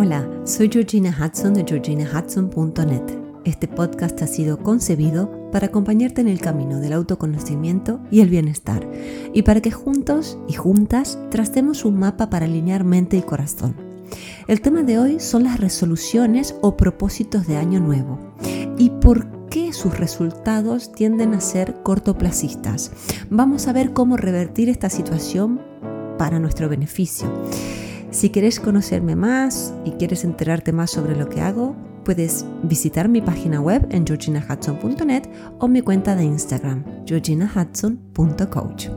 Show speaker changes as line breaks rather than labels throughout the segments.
Hola, soy Georgina Hudson de georginahudson.net. Este podcast ha sido concebido para acompañarte en el camino del autoconocimiento y el bienestar, y para que juntos y juntas tracemos un mapa para alinear mente y corazón. El tema de hoy son las resoluciones o propósitos de año nuevo y por qué sus resultados tienden a ser cortoplacistas. Vamos a ver cómo revertir esta situación para nuestro beneficio. Si quieres conocerme más y quieres enterarte más sobre lo que hago, puedes visitar mi página web en georginahudson.net o mi cuenta de Instagram, georginahudson.coach.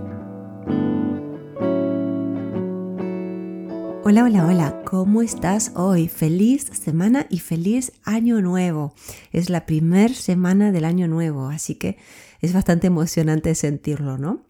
Hola, hola, hola, ¿cómo estás hoy? Feliz semana y feliz año nuevo. Es la primera semana del año nuevo, así que es bastante emocionante sentirlo, ¿no?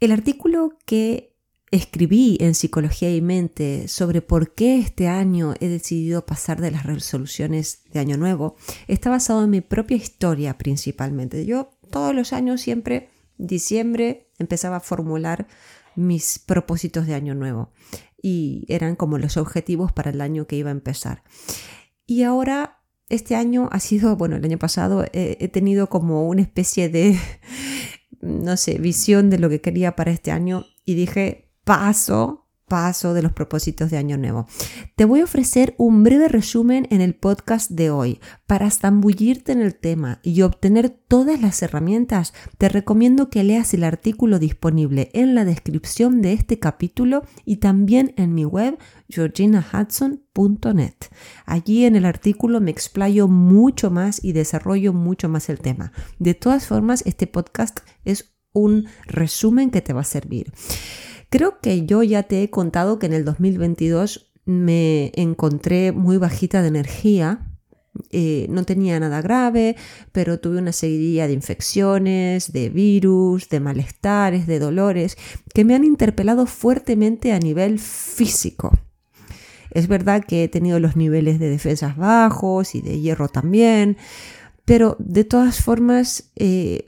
El artículo que escribí en Psicología y Mente sobre por qué este año he decidido pasar de las resoluciones de Año Nuevo está basado en mi propia historia principalmente. Yo todos los años siempre, diciembre, empezaba a formular mis propósitos de Año Nuevo y eran como los objetivos para el año que iba a empezar. Y ahora, este año ha sido, bueno, el año pasado he tenido como una especie de, no sé, visión de lo que quería para este año y dije, paso paso de los propósitos de Año Nuevo. Te voy a ofrecer un breve resumen en el podcast de hoy. Para zambullirte en el tema y obtener todas las herramientas, te recomiendo que leas el artículo disponible en la descripción de este capítulo y también en mi web georginahudson.net. Allí en el artículo me explayo mucho más y desarrollo mucho más el tema. De todas formas, este podcast es un resumen que te va a servir. Creo que yo ya te he contado que en el 2022 me encontré muy bajita de energía. Eh, no tenía nada grave, pero tuve una seguidilla de infecciones, de virus, de malestares, de dolores, que me han interpelado fuertemente a nivel físico. Es verdad que he tenido los niveles de defensas bajos y de hierro también, pero de todas formas eh,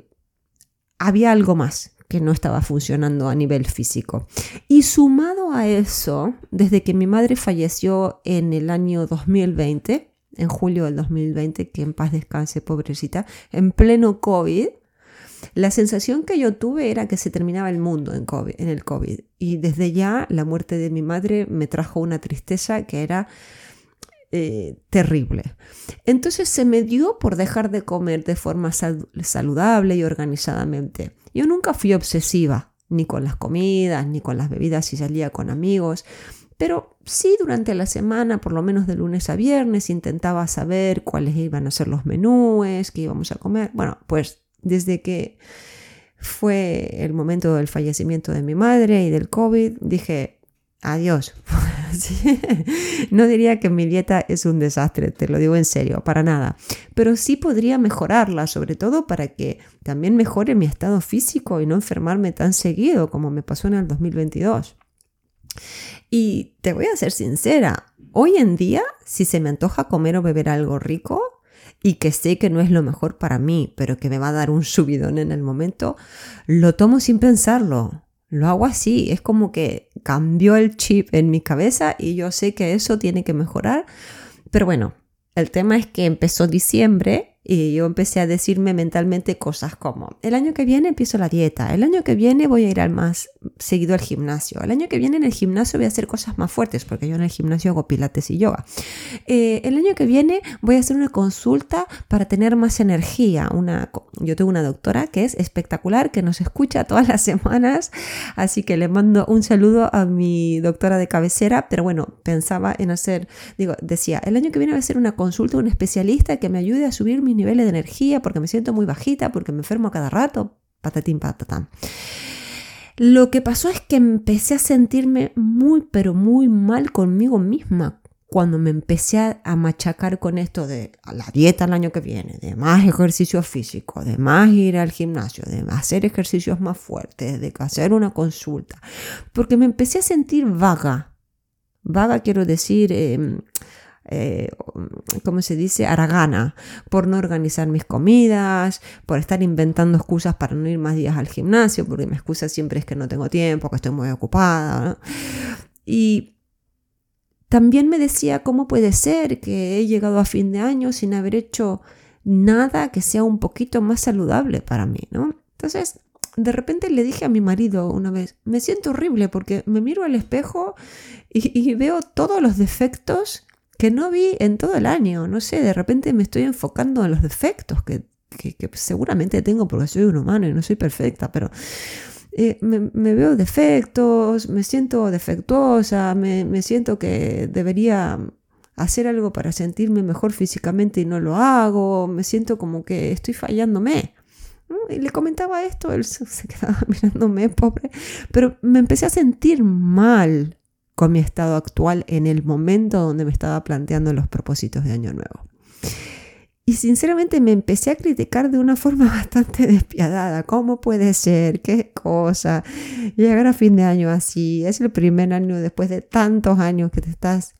había algo más que no estaba funcionando a nivel físico. Y sumado a eso, desde que mi madre falleció en el año 2020, en julio del 2020, que en paz descanse, pobrecita, en pleno COVID, la sensación que yo tuve era que se terminaba el mundo en, COVID, en el COVID. Y desde ya la muerte de mi madre me trajo una tristeza que era eh, terrible. Entonces se me dio por dejar de comer de forma saludable y organizadamente. Yo nunca fui obsesiva, ni con las comidas, ni con las bebidas si salía con amigos, pero sí durante la semana, por lo menos de lunes a viernes, intentaba saber cuáles iban a ser los menúes, qué íbamos a comer. Bueno, pues desde que fue el momento del fallecimiento de mi madre y del COVID, dije, adiós. No diría que mi dieta es un desastre, te lo digo en serio, para nada. Pero sí podría mejorarla, sobre todo para que también mejore mi estado físico y no enfermarme tan seguido como me pasó en el 2022. Y te voy a ser sincera, hoy en día, si se me antoja comer o beber algo rico, y que sé que no es lo mejor para mí, pero que me va a dar un subidón en el momento, lo tomo sin pensarlo lo hago así, es como que cambió el chip en mi cabeza y yo sé que eso tiene que mejorar. Pero bueno, el tema es que empezó diciembre y yo empecé a decirme mentalmente cosas como, el año que viene empiezo la dieta, el año que viene voy a ir al más seguido al gimnasio, el año que viene en el gimnasio voy a hacer cosas más fuertes, porque yo en el gimnasio hago pilates y yoga. Eh, el año que viene voy a hacer una consulta para tener más energía. Una, yo tengo una doctora que es espectacular, que nos escucha todas las semanas, así que le mando un saludo a mi doctora de cabecera, pero bueno, pensaba en hacer, digo, decía, el año que viene voy a hacer una consulta un especialista que me ayude a subir mi niveles de energía, porque me siento muy bajita, porque me enfermo a cada rato, patatín, patatán. Lo que pasó es que empecé a sentirme muy, pero muy mal conmigo misma cuando me empecé a machacar con esto de la dieta el año que viene, de más ejercicio físico, de más ir al gimnasio, de hacer ejercicios más fuertes, de hacer una consulta, porque me empecé a sentir vaga. Vaga quiero decir, em, eh, ¿cómo se dice?, aragana, por no organizar mis comidas, por estar inventando excusas para no ir más días al gimnasio, porque mi excusa siempre es que no tengo tiempo, que estoy muy ocupada. Y también me decía cómo puede ser que he llegado a fin de año sin haber hecho nada que sea un poquito más saludable para mí, ¿no? Entonces, de repente le dije a mi marido una vez, me siento horrible porque me miro al espejo y, veo todos los defectos que no vi en todo el año. No sé, de repente me estoy enfocando en los defectos que, seguramente tengo porque soy un humano y no soy perfecta, pero eh, me, veo defectos, me siento defectuosa, me, me siento que debería hacer algo para sentirme mejor físicamente y no lo hago, me siento como que estoy fallándome. Y le comentaba esto, él se quedaba mirándome, pobre, pero me empecé a sentir mal con mi estado actual en el momento donde me estaba planteando los propósitos de Año Nuevo. Y sinceramente me empecé a criticar de una forma bastante despiadada. ¿Cómo puede ser? ¿Qué cosa? Llegar a fin de año así. Es el primer año después de tantos años que te estás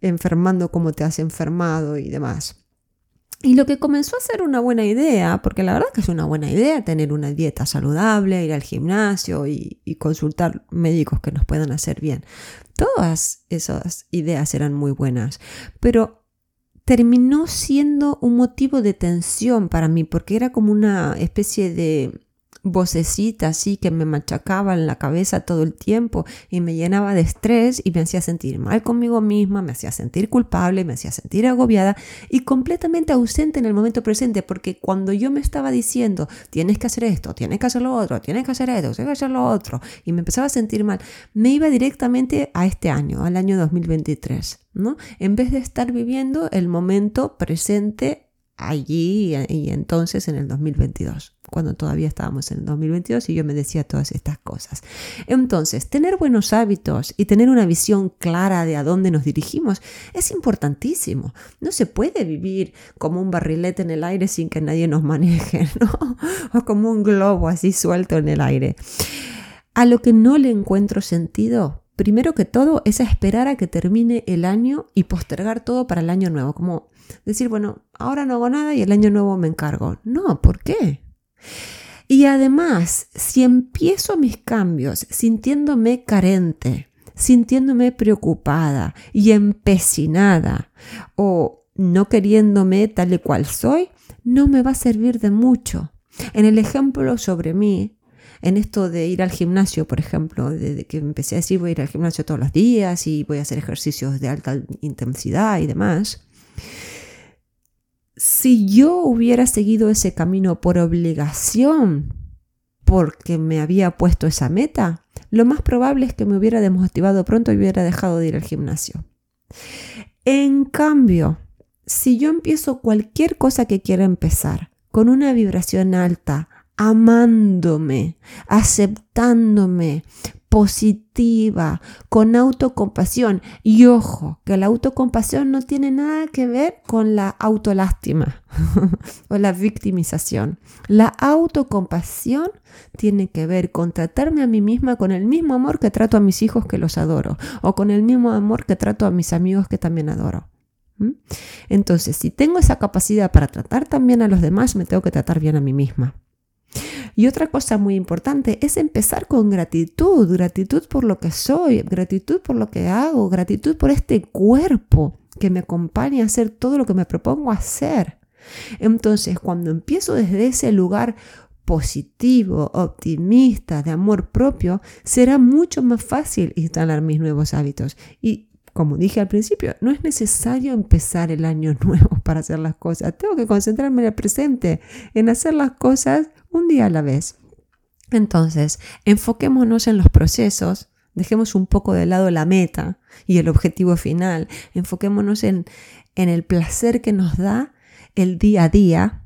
enfermando como te has enfermado y demás. Y lo que comenzó a ser una buena idea, porque la verdad que es una buena idea tener una dieta saludable, ir al gimnasio y, consultar médicos que nos puedan hacer bien. Todas esas ideas eran muy buenas, pero terminó siendo un motivo de tensión para mí, porque era como una especie de vocecita así que me machacaba en la cabeza todo el tiempo y me llenaba de estrés y me hacía sentir mal conmigo misma, me hacía sentir culpable, me hacía sentir agobiada y completamente ausente en el momento presente porque cuando yo me estaba diciendo tienes que hacer esto, tienes que hacer lo otro, tienes que hacer esto, tienes que hacer lo otro y me empezaba a sentir mal, me iba directamente a este año, al año 2023, ¿no? En vez de estar viviendo el momento presente allí y entonces en el 2022 cuando todavía estábamos en el 2022 y yo me decía todas estas cosas. Entonces, tener buenos hábitos y tener una visión clara de a dónde nos dirigimos es importantísimo. No se puede vivir como un barrilete en el aire sin que nadie nos maneje, ¿no? O como un globo así suelto en el aire. A lo que no le encuentro sentido, primero que todo, es esperar a que termine el año y postergar todo para el año nuevo. Como decir, bueno, ahora no hago nada y el año nuevo me encargo. No, ¿por qué? Y además, si empiezo mis cambios sintiéndome carente, sintiéndome preocupada y empecinada o no queriéndome tal y cual soy, no me va a servir de mucho. En el ejemplo sobre mí, en esto de ir al gimnasio, por ejemplo, desde que empecé a decir voy a ir al gimnasio todos los días y voy a hacer ejercicios de alta intensidad y demás, si yo hubiera seguido ese camino por obligación, porque me había puesto esa meta, lo más probable es que me hubiera desmotivado pronto y hubiera dejado de ir al gimnasio. En cambio, si yo empiezo cualquier cosa que quiera empezar con una vibración alta, amándome, aceptándome, positiva, con autocompasión. Y ojo, que la autocompasión no tiene nada que ver con la autolástima o la victimización. La autocompasión tiene que ver con tratarme a mí misma con el mismo amor que trato a mis hijos que los adoro o con el mismo amor que trato a mis amigos que también adoro. Entonces, si tengo esa capacidad para tratar también a los demás, me tengo que tratar bien a mí misma. Y otra cosa muy importante es empezar con gratitud, gratitud por lo que soy, gratitud por lo que hago, gratitud por este cuerpo que me acompaña a hacer todo lo que me propongo hacer. Entonces, cuando empiezo desde ese lugar positivo, optimista, de amor propio, será mucho más fácil instalar mis nuevos hábitos. Y como dije al principio, no es necesario empezar el año nuevo para hacer las cosas. Tengo que concentrarme en el presente, en hacer las cosas un día a la vez. Entonces, enfoquémonos en los procesos, dejemos un poco de lado la meta y el objetivo final, enfoquémonos en, en el placer que nos da el día a día,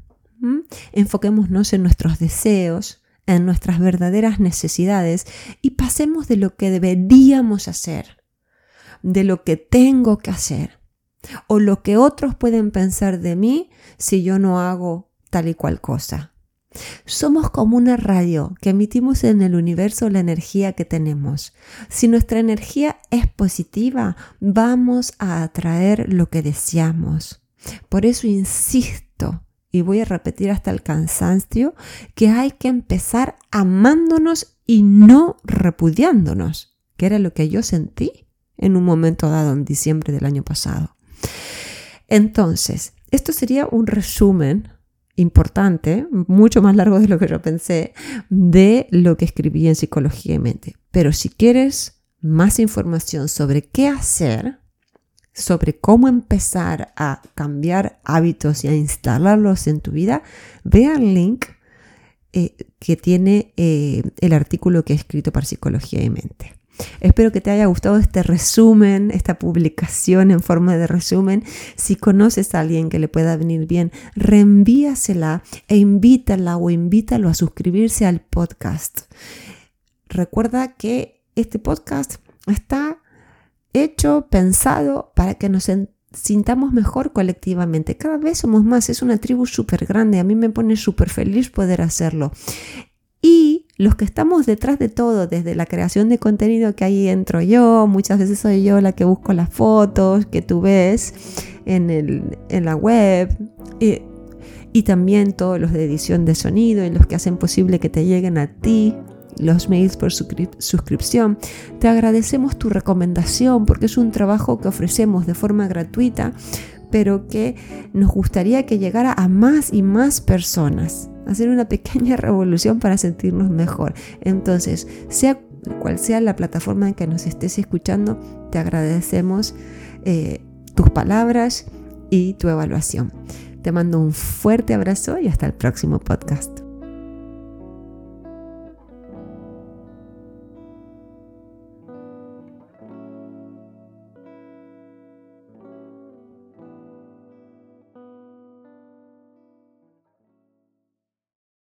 enfoquémonos en nuestros deseos, en nuestras verdaderas necesidades y pasemos de lo que deberíamos hacer, de lo que tengo que hacer o lo que otros pueden pensar de mí si yo no hago tal y cual cosa. Somos como una radio que emitimos en el universo la energía que tenemos. Si nuestra energía es positiva, vamos a atraer lo que deseamos. Por eso insisto, y voy a repetir hasta el cansancio, que hay que empezar amándonos y no repudiándonos, que era lo que yo sentí en un momento dado en diciembre del año pasado. Entonces, esto sería un resumen importante, mucho más largo de lo que yo pensé, de lo que escribí en Psicología y Mente. Pero si quieres más información sobre qué hacer, sobre cómo empezar a cambiar hábitos y a instalarlos en tu vida, ve al link eh, que tiene eh, el artículo que he escrito para Psicología y Mente. Espero que te haya gustado este resumen, esta publicación en forma de resumen. Si conoces a alguien que le pueda venir bien, reenvíasela e invítala o invítalo a suscribirse al podcast. Recuerda que este podcast está hecho, pensado para que nos sintamos mejor colectivamente. Cada vez somos más, es una tribu súper grande, a mí me pone súper feliz poder hacerlo. Los que estamos detrás de todo, desde la creación de contenido que ahí entro yo, muchas veces soy yo la que busco las fotos que tú ves en, el, en la web, y, y también todos los de edición de sonido y los que hacen posible que te lleguen a ti los mails por suscripción. Te agradecemos tu recomendación porque es un trabajo que ofrecemos de forma gratuita, pero que nos gustaría que llegara a más y más personas. Hacer una pequeña revolución para sentirnos mejor. Entonces, sea cual sea la plataforma en que nos estés escuchando, te agradecemos eh, tus palabras y tu evaluación. Te mando un fuerte abrazo y hasta el próximo podcast.